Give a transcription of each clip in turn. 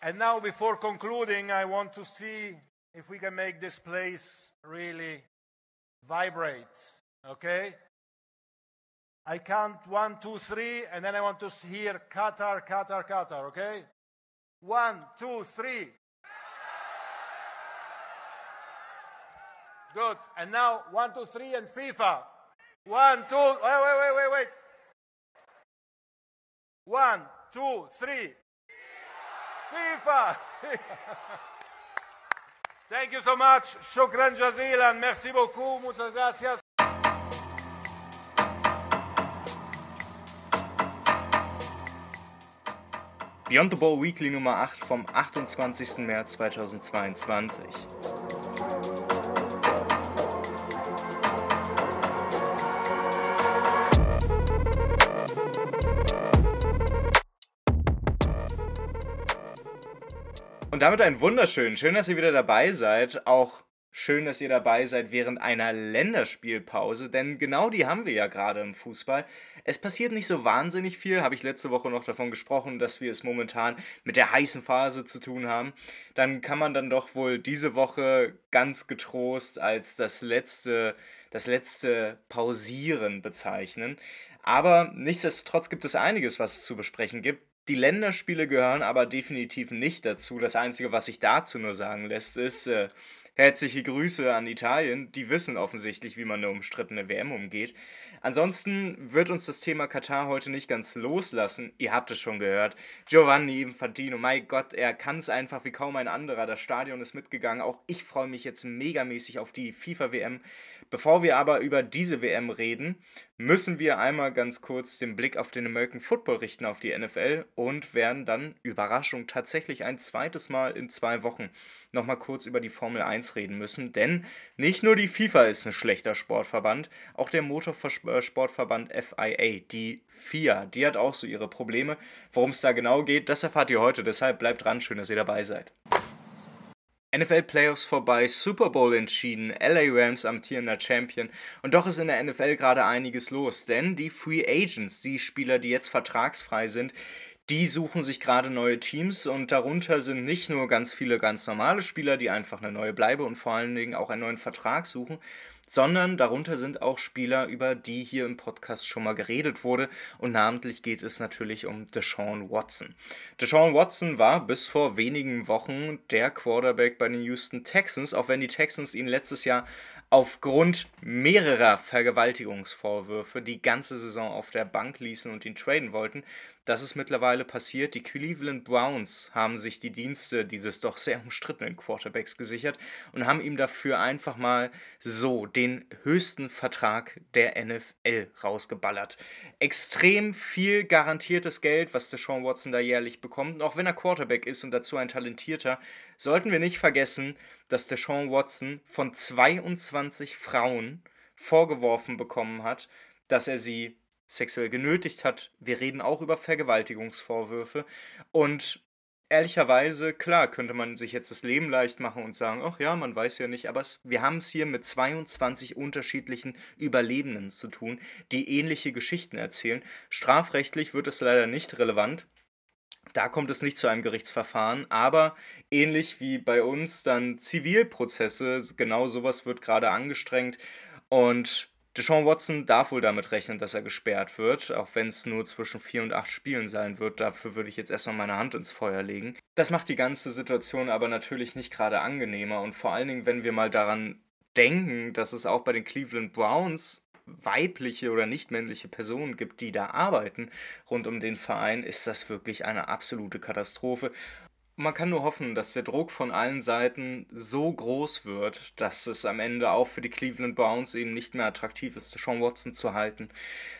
And now, before concluding, I want to see if we can make this place really vibrate. Okay? I count one, two, three, and then I want to hear Qatar, Qatar, Qatar. Okay? One, two, three. Good. And now one, two, three, and FIFA. One, two. Wait, wait, wait, wait, wait. One, two, three. FIFA. Thank you so much. Shukran jazilan. Merci beaucoup. Muchas gracias. Beyond the Ball Weekly Nummer 8 vom 28. März 2022. Und damit ein wunderschön. Schön, dass ihr wieder dabei seid. Auch schön, dass ihr dabei seid während einer Länderspielpause, denn genau die haben wir ja gerade im Fußball. Es passiert nicht so wahnsinnig viel, habe ich letzte Woche noch davon gesprochen, dass wir es momentan mit der heißen Phase zu tun haben. Dann kann man dann doch wohl diese Woche ganz getrost als das letzte, das letzte Pausieren bezeichnen. Aber nichtsdestotrotz gibt es einiges, was es zu besprechen gibt. Die Länderspiele gehören aber definitiv nicht dazu. Das Einzige, was sich dazu nur sagen lässt, ist äh, herzliche Grüße an Italien. Die wissen offensichtlich, wie man eine umstrittene WM umgeht. Ansonsten wird uns das Thema Katar heute nicht ganz loslassen. Ihr habt es schon gehört. Giovanni Infantino, mein Gott, er kann es einfach wie kaum ein anderer. Das Stadion ist mitgegangen. Auch ich freue mich jetzt megamäßig auf die FIFA-WM. Bevor wir aber über diese WM reden, müssen wir einmal ganz kurz den Blick auf den American Football richten, auf die NFL und werden dann, Überraschung, tatsächlich ein zweites Mal in zwei Wochen nochmal kurz über die Formel 1 reden müssen, denn nicht nur die FIFA ist ein schlechter Sportverband, auch der Motorsportverband FIA, die FIA, die hat auch so ihre Probleme. Worum es da genau geht, das erfahrt ihr heute, deshalb bleibt dran, schön, dass ihr dabei seid. NFL Playoffs vorbei, Super Bowl entschieden, LA Rams amtierender Champion und doch ist in der NFL gerade einiges los, denn die Free Agents, die Spieler, die jetzt vertragsfrei sind, die suchen sich gerade neue Teams und darunter sind nicht nur ganz viele ganz normale Spieler, die einfach eine neue Bleibe und vor allen Dingen auch einen neuen Vertrag suchen, sondern darunter sind auch Spieler, über die hier im Podcast schon mal geredet wurde. Und namentlich geht es natürlich um Deshaun Watson. Deshaun Watson war bis vor wenigen Wochen der Quarterback bei den Houston Texans, auch wenn die Texans ihn letztes Jahr aufgrund mehrerer Vergewaltigungsvorwürfe die ganze Saison auf der Bank ließen und ihn traden wollten. Das ist mittlerweile passiert. Die Cleveland Browns haben sich die Dienste dieses doch sehr umstrittenen Quarterbacks gesichert und haben ihm dafür einfach mal so den höchsten Vertrag der NFL rausgeballert. Extrem viel garantiertes Geld, was der Sean Watson da jährlich bekommt. Und auch wenn er Quarterback ist und dazu ein talentierter, sollten wir nicht vergessen, dass der Sean Watson von 22 Frauen vorgeworfen bekommen hat, dass er sie sexuell genötigt hat. Wir reden auch über Vergewaltigungsvorwürfe. Und ehrlicherweise, klar, könnte man sich jetzt das Leben leicht machen und sagen, ach ja, man weiß ja nicht, aber es, wir haben es hier mit 22 unterschiedlichen Überlebenden zu tun, die ähnliche Geschichten erzählen. Strafrechtlich wird es leider nicht relevant. Da kommt es nicht zu einem Gerichtsverfahren, aber ähnlich wie bei uns dann Zivilprozesse, genau sowas wird gerade angestrengt und Deshaun Watson darf wohl damit rechnen, dass er gesperrt wird, auch wenn es nur zwischen vier und acht Spielen sein wird. Dafür würde ich jetzt erstmal meine Hand ins Feuer legen. Das macht die ganze Situation aber natürlich nicht gerade angenehmer und vor allen Dingen, wenn wir mal daran denken, dass es auch bei den Cleveland Browns weibliche oder nicht männliche Personen gibt, die da arbeiten rund um den Verein, ist das wirklich eine absolute Katastrophe. Man kann nur hoffen, dass der Druck von allen Seiten so groß wird, dass es am Ende auch für die Cleveland Browns eben nicht mehr attraktiv ist, Sean Watson zu halten.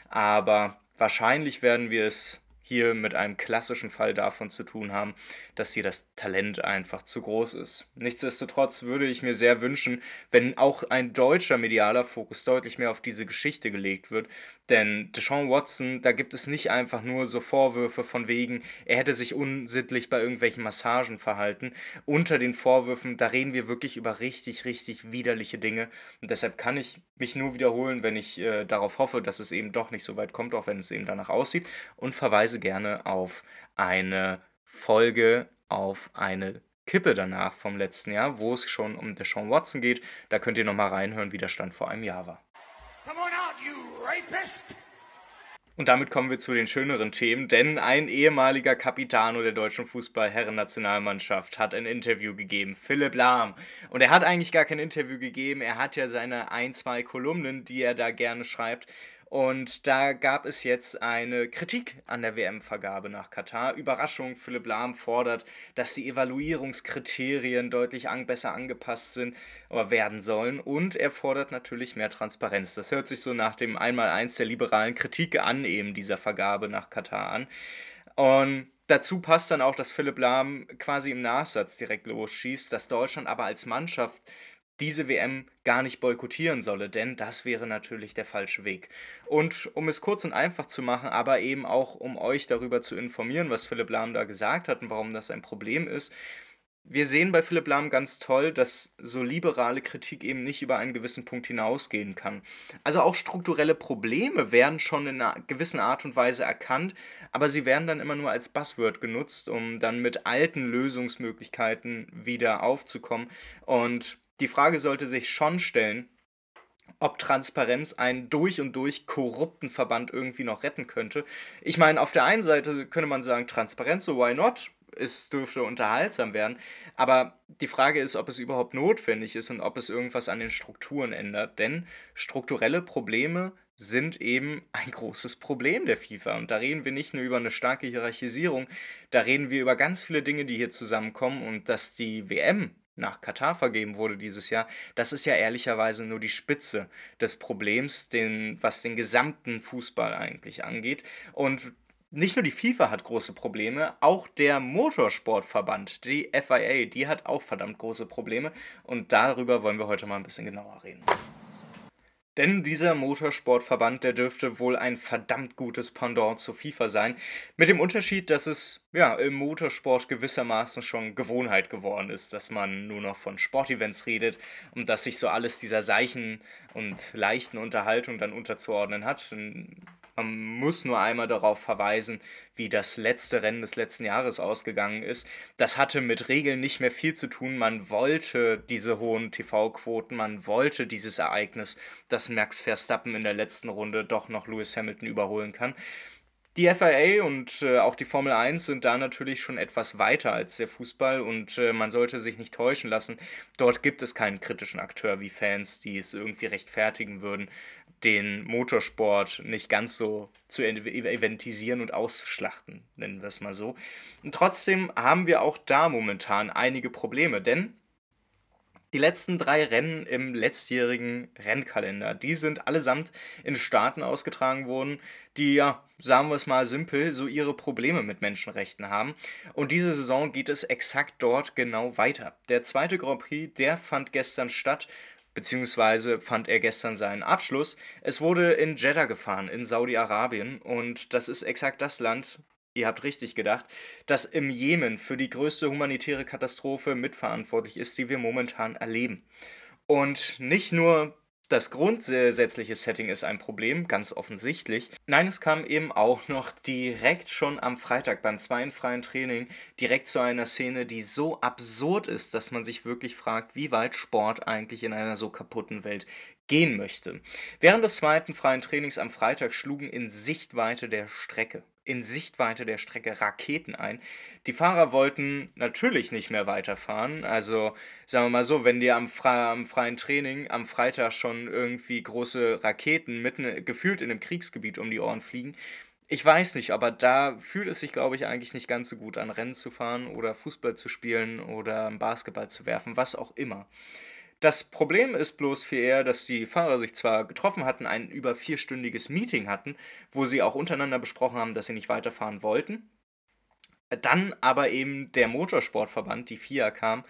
Aber wahrscheinlich werden wir es hier mit einem klassischen Fall davon zu tun haben, dass hier das Talent einfach zu groß ist. Nichtsdestotrotz würde ich mir sehr wünschen, wenn auch ein deutscher medialer Fokus deutlich mehr auf diese Geschichte gelegt wird, denn Deshaun Watson, da gibt es nicht einfach nur so Vorwürfe von wegen, er hätte sich unsittlich bei irgendwelchen Massagen verhalten. Unter den Vorwürfen, da reden wir wirklich über richtig, richtig widerliche Dinge. Und deshalb kann ich mich nur wiederholen, wenn ich äh, darauf hoffe, dass es eben doch nicht so weit kommt, auch wenn es eben danach aussieht. Und verweise gerne auf eine Folge auf eine Kippe danach vom letzten Jahr, wo es schon um Deshaun Watson geht. Da könnt ihr nochmal reinhören, wie der Stand vor einem Jahr war. Come on out, you rapist! Und damit kommen wir zu den schöneren Themen, denn ein ehemaliger Capitano der deutschen Fußball-Herren-Nationalmannschaft hat ein Interview gegeben, Philipp Lahm. Und er hat eigentlich gar kein Interview gegeben, er hat ja seine ein, zwei Kolumnen, die er da gerne schreibt. Und da gab es jetzt eine Kritik an der WM-Vergabe nach Katar. Überraschung, Philipp Lahm fordert, dass die Evaluierungskriterien deutlich an, besser angepasst sind oder werden sollen. Und er fordert natürlich mehr Transparenz. Das hört sich so nach dem Einmaleins der liberalen Kritik an, eben dieser Vergabe nach Katar an. Und dazu passt dann auch, dass Philipp Lahm quasi im Nachsatz direkt losschießt, dass Deutschland aber als Mannschaft diese WM gar nicht boykottieren solle, denn das wäre natürlich der falsche Weg. Und um es kurz und einfach zu machen, aber eben auch um euch darüber zu informieren, was Philipp Lahm da gesagt hat und warum das ein Problem ist, wir sehen bei Philipp Lahm ganz toll, dass so liberale Kritik eben nicht über einen gewissen Punkt hinausgehen kann. Also auch strukturelle Probleme werden schon in einer gewissen Art und Weise erkannt, aber sie werden dann immer nur als Buzzword genutzt, um dann mit alten Lösungsmöglichkeiten wieder aufzukommen. Und die Frage sollte sich schon stellen, ob Transparenz einen durch und durch korrupten Verband irgendwie noch retten könnte. Ich meine, auf der einen Seite könnte man sagen, Transparenz, so why not? Es dürfte unterhaltsam werden. Aber die Frage ist, ob es überhaupt notwendig ist und ob es irgendwas an den Strukturen ändert. Denn strukturelle Probleme sind eben ein großes Problem der FIFA. Und da reden wir nicht nur über eine starke Hierarchisierung, da reden wir über ganz viele Dinge, die hier zusammenkommen und dass die WM nach Katar vergeben wurde dieses Jahr, das ist ja ehrlicherweise nur die Spitze des Problems, den, was den gesamten Fußball eigentlich angeht. Und nicht nur die FIFA hat große Probleme, auch der Motorsportverband, die FIA, die hat auch verdammt große Probleme. Und darüber wollen wir heute mal ein bisschen genauer reden. Denn dieser Motorsportverband, der dürfte wohl ein verdammt gutes Pendant zur FIFA sein. Mit dem Unterschied, dass es ja im Motorsport gewissermaßen schon Gewohnheit geworden ist, dass man nur noch von Sportevents redet und dass sich so alles dieser seichen und leichten Unterhaltung dann unterzuordnen hat. Man muss nur einmal darauf verweisen, wie das letzte Rennen des letzten Jahres ausgegangen ist. Das hatte mit Regeln nicht mehr viel zu tun. Man wollte diese hohen TV-Quoten, man wollte dieses Ereignis, Max Verstappen in der letzten Runde doch noch Lewis Hamilton überholen kann. Die FIA und äh, auch die Formel 1 sind da natürlich schon etwas weiter als der Fußball und äh, man sollte sich nicht täuschen lassen. Dort gibt es keinen kritischen Akteur wie Fans, die es irgendwie rechtfertigen würden, den Motorsport nicht ganz so zu eventisieren und auszuschlachten, nennen wir es mal so. Und trotzdem haben wir auch da momentan einige Probleme, denn die letzten drei Rennen im letztjährigen Rennkalender, die sind allesamt in Staaten ausgetragen worden, die ja, sagen wir es mal simpel, so ihre Probleme mit Menschenrechten haben. Und diese Saison geht es exakt dort genau weiter. Der zweite Grand Prix, der fand gestern statt beziehungsweise fand er gestern seinen Abschluss. Es wurde in Jeddah gefahren, in Saudi-Arabien, und das ist exakt das Land, ihr habt richtig gedacht, das im Jemen für die größte humanitäre Katastrophe mitverantwortlich ist, die wir momentan erleben. Und nicht nur das grundsätzliche Setting ist ein Problem, ganz offensichtlich. Nein, es kam eben auch noch direkt schon am Freitag beim zweiten freien Training direkt zu einer Szene, die so absurd ist, dass man sich wirklich fragt, wie weit Sport eigentlich in einer so kaputten Welt gehen möchte. Während des zweiten freien Trainings am Freitag schlugen in Sichtweite der Strecke in Sichtweite der Strecke Raketen ein. Die Fahrer wollten natürlich nicht mehr weiterfahren. Also sagen wir mal so, wenn dir am, fre am freien Training am Freitag schon irgendwie große Raketen mitten gefühlt in einem Kriegsgebiet um die Ohren fliegen, ich weiß nicht, aber da fühlt es sich, glaube ich, eigentlich nicht ganz so gut an, Rennen zu fahren oder Fußball zu spielen oder Basketball zu werfen, was auch immer. Das Problem ist bloß viel eher, dass die Fahrer sich zwar getroffen hatten, ein über vierstündiges Meeting hatten, wo sie auch untereinander besprochen haben, dass sie nicht weiterfahren wollten. Dann aber eben der Motorsportverband, die FIA, kam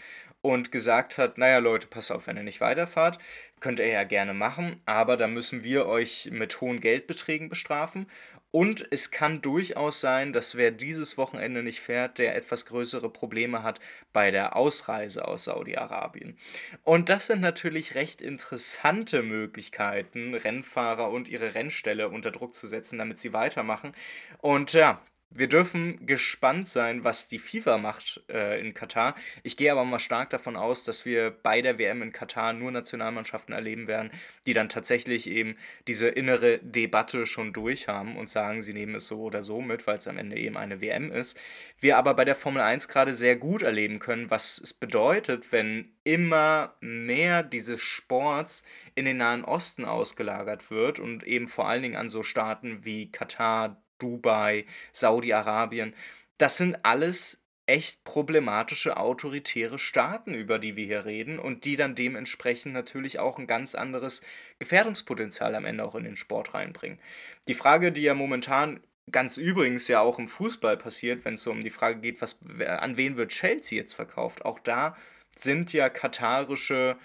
und gesagt hat, naja Leute, pass auf, wenn ihr nicht weiterfahrt, könnt ihr ja gerne machen, aber da müssen wir euch mit hohen Geldbeträgen bestrafen und es kann durchaus sein, dass wer dieses Wochenende nicht fährt, der etwas größere Probleme hat bei der Ausreise aus Saudi-Arabien. Und das sind natürlich recht interessante Möglichkeiten, Rennfahrer und ihre Rennstelle unter Druck zu setzen, damit sie weitermachen. Und ja, Wir dürfen gespannt sein, was die FIFA macht äh, in Katar. Ich gehe aber mal stark davon aus, dass wir bei der WM in Katar nur Nationalmannschaften erleben werden, die dann tatsächlich eben diese innere Debatte schon durch haben und sagen, sie nehmen es so oder so mit, weil es am Ende eben eine WM ist. Wir aber bei der Formel 1 gerade sehr gut erleben können, was es bedeutet, wenn immer mehr dieses Sports in den Nahen Osten ausgelagert wird und eben vor allen Dingen an so Staaten wie Katar, Dubai, Saudi-Arabien. Das sind alles echt problematische autoritäre Staaten, über die wir hier reden und die dann dementsprechend natürlich auch ein ganz anderes Gefährdungspotenzial am Ende auch in den Sport reinbringen. Die Frage, die ja momentan ganz übrigens ja auch im Fußball passiert, wenn es so um die Frage geht, was, an wen wird Chelsea jetzt verkauft, auch da sind ja katarische,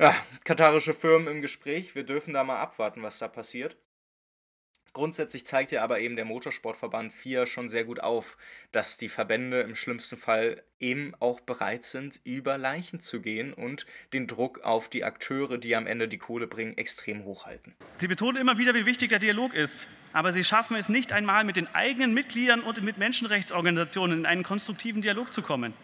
ja, katarische Firmen im Gespräch. Wir dürfen da mal abwarten, was da passiert. Grundsätzlich zeigt ja aber eben der Motorsportverband FIA schon sehr gut auf, dass die Verbände im schlimmsten Fall eben auch bereit sind, über Leichen zu gehen und den Druck auf die Akteure, die am Ende die Kohle bringen, extrem hochhalten. Sie betonen immer wieder, wie wichtig der Dialog ist, aber sie schaffen es nicht einmal mit den eigenen Mitgliedern und mit Menschenrechtsorganisationen in einen konstruktiven Dialog zu kommen.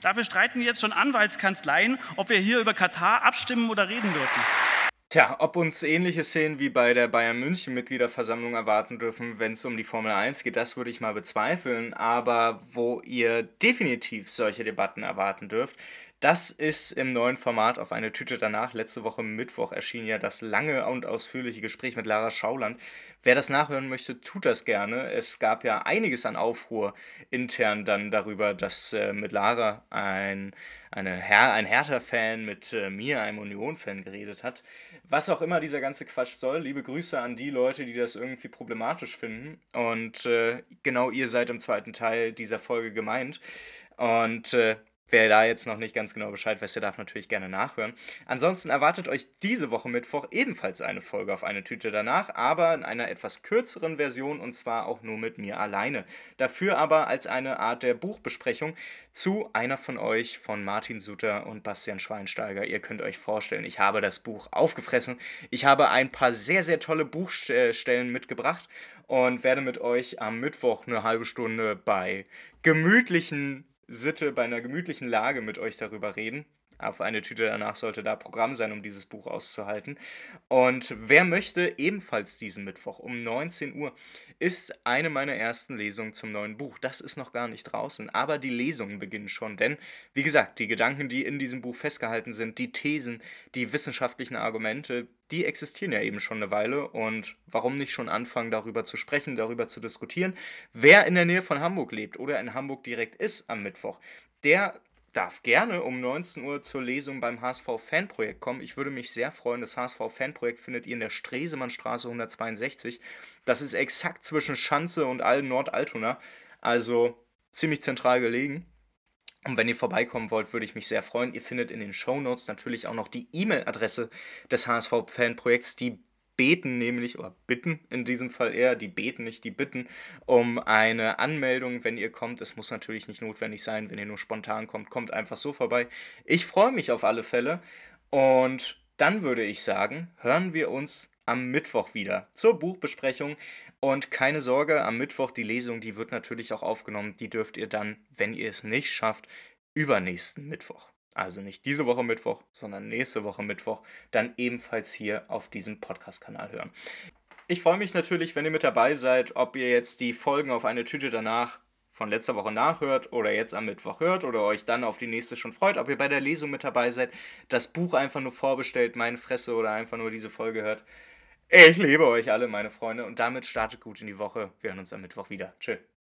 Dafür streiten jetzt schon Anwaltskanzleien, ob wir hier über Katar abstimmen oder reden dürfen. Tja, ob uns ähnliche Szenen wie bei der Bayern München Mitgliederversammlung erwarten dürfen, wenn es um die Formel 1 geht, das würde ich mal bezweifeln. Aber wo ihr definitiv solche Debatten erwarten dürft, das ist im neuen Format auf eine Tüte danach. Letzte Woche Mittwoch erschien ja das lange und ausführliche Gespräch mit Lara Schauland. Wer das nachhören möchte, tut das gerne. Es gab ja einiges an Aufruhr intern dann darüber, dass äh, mit Lara ein, eine Her ein Hertha-Fan mit äh, mir, einem Union-Fan, geredet hat. Was auch immer dieser ganze Quatsch soll, liebe Grüße an die Leute, die das irgendwie problematisch finden. Und äh, genau ihr seid im zweiten Teil dieser Folge gemeint. Und äh, Wer da jetzt noch nicht ganz genau Bescheid weiß, der darf natürlich gerne nachhören. Ansonsten erwartet euch diese Woche Mittwoch ebenfalls eine Folge auf eine Tüte danach, aber in einer etwas kürzeren Version und zwar auch nur mit mir alleine. Dafür aber als eine Art der Buchbesprechung zu einer von euch, von Martin Suter und Bastian Schweinsteiger. Ihr könnt euch vorstellen, ich habe das Buch aufgefressen. Ich habe ein paar sehr, sehr tolle Buchstellen mitgebracht und werde mit euch am Mittwoch eine halbe Stunde bei gemütlichen Sitte, bei einer gemütlichen Lage mit euch darüber reden. Auf eine Tüte danach sollte da Programm sein, um dieses Buch auszuhalten. Und wer möchte, ebenfalls diesen Mittwoch um 19 Uhr ist eine meiner ersten Lesungen zum neuen Buch. Das ist noch gar nicht draußen, aber die Lesungen beginnen schon, denn wie gesagt, die Gedanken, die in diesem Buch festgehalten sind, die Thesen, die wissenschaftlichen Argumente, die existieren ja eben schon eine Weile und warum nicht schon anfangen, darüber zu sprechen, darüber zu diskutieren. Wer in der Nähe von Hamburg lebt oder in Hamburg direkt ist am Mittwoch, der darf gerne um 19 Uhr zur Lesung beim HSV Fanprojekt kommen. Ich würde mich sehr freuen. Das HSV Fanprojekt findet ihr in der Stresemannstraße 162. Das ist exakt zwischen Schanze und Allen Nord-Altona. Also ziemlich zentral gelegen. Und wenn ihr vorbeikommen wollt, würde ich mich sehr freuen. Ihr findet in den Show Notes natürlich auch noch die E-Mail-Adresse des HSV Fanprojekts, die beten nämlich, oder bitten in diesem Fall eher, die beten nicht, die bitten um eine Anmeldung, wenn ihr kommt. Es muss natürlich nicht notwendig sein, wenn ihr nur spontan kommt, kommt einfach so vorbei. Ich freue mich auf alle Fälle und dann würde ich sagen, hören wir uns am Mittwoch wieder zur Buchbesprechung. Und keine Sorge, am Mittwoch die Lesung, die wird natürlich auch aufgenommen. Die dürft ihr dann, wenn ihr es nicht schafft, übernächsten Mittwoch also nicht diese Woche Mittwoch, sondern nächste Woche Mittwoch, dann ebenfalls hier auf diesem Podcast-Kanal hören. Ich freue mich natürlich, wenn ihr mit dabei seid, ob ihr jetzt die Folgen auf eine Tüte danach von letzter Woche nachhört oder jetzt am Mittwoch hört oder euch dann auf die nächste schon freut, ob ihr bei der Lesung mit dabei seid, das Buch einfach nur vorbestellt, meine Fresse oder einfach nur diese Folge hört. Ich liebe euch alle, meine Freunde, und damit startet gut in die Woche. Wir hören uns am Mittwoch wieder. Tschüss.